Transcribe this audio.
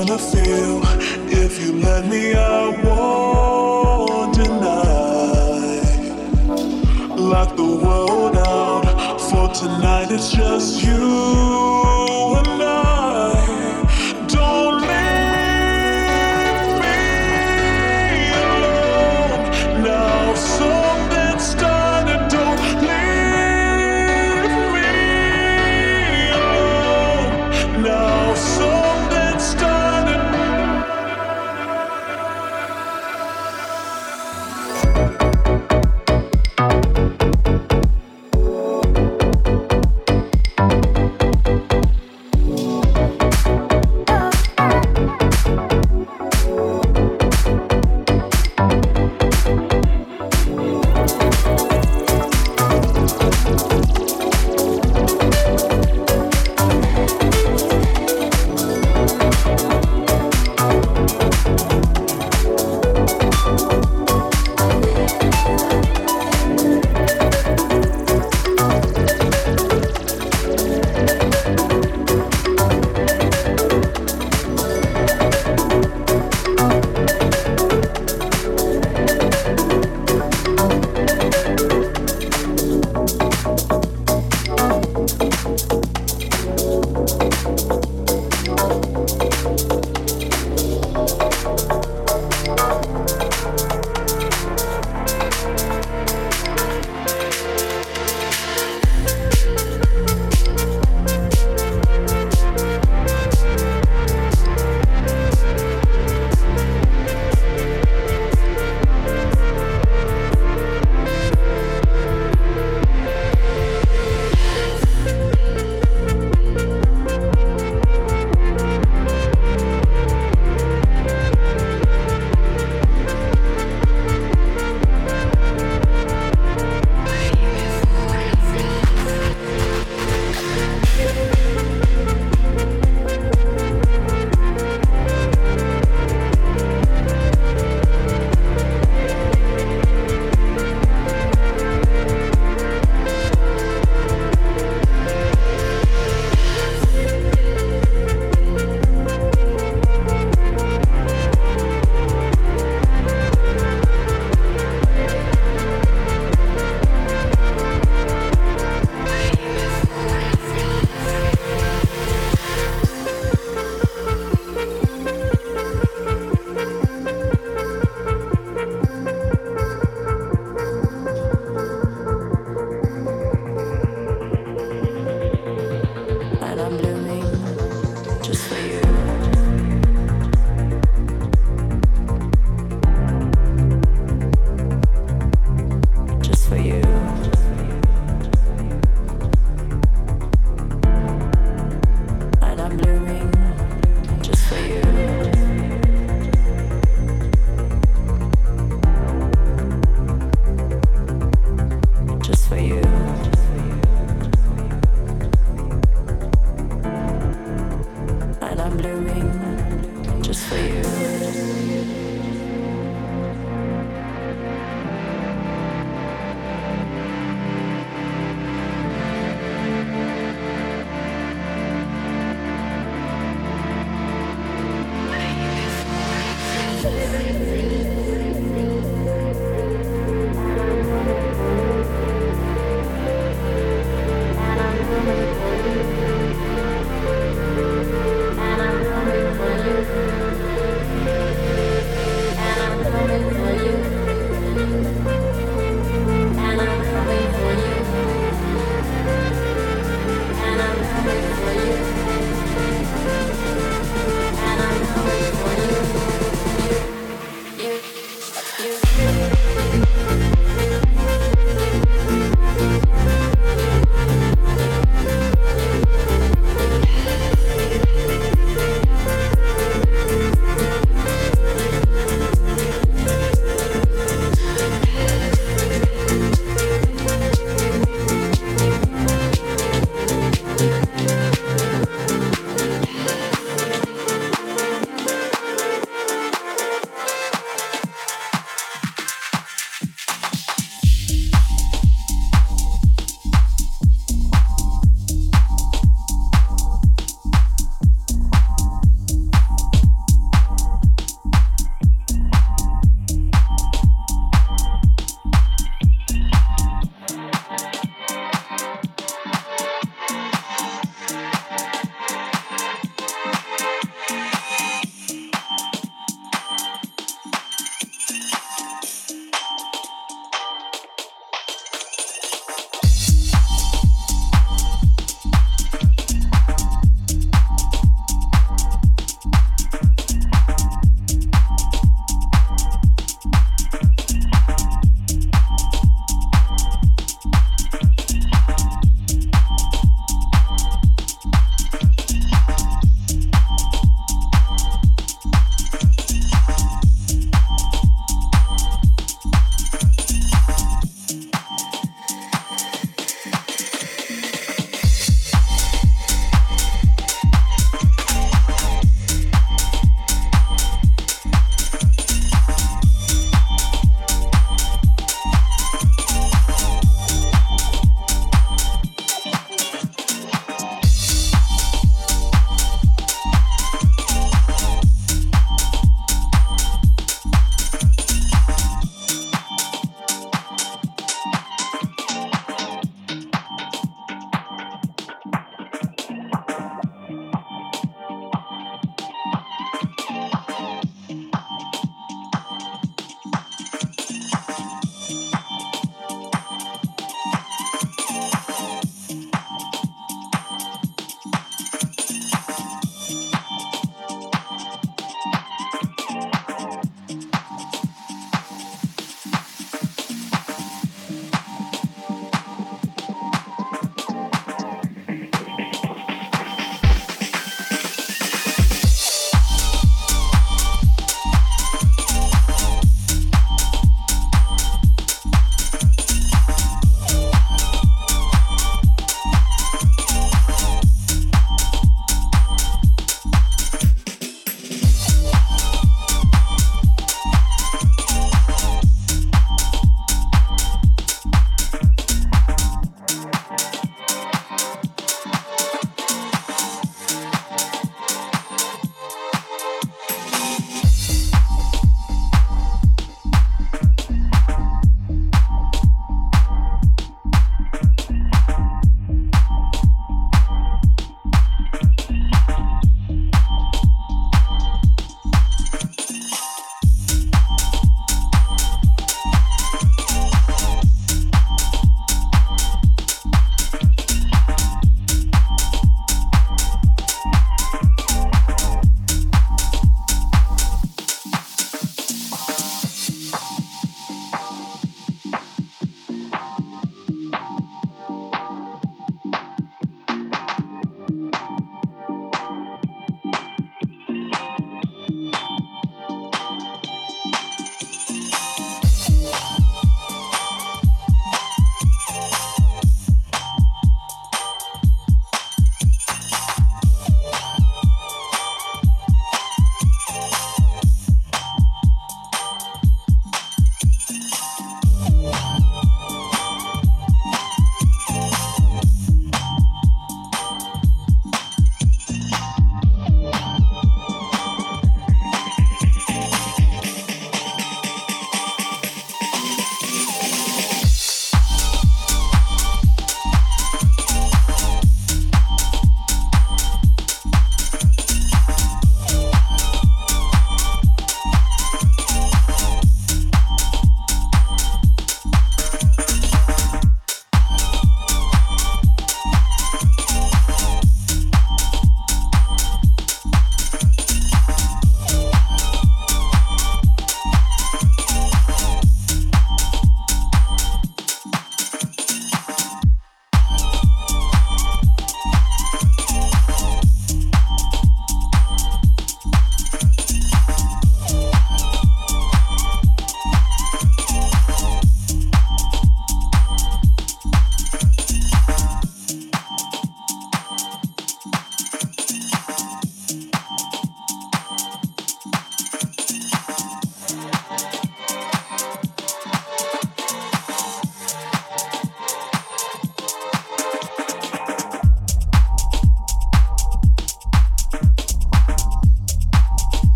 wanna feel. If you let me, I won't deny. Lock the world out for tonight. It's just you. to live in the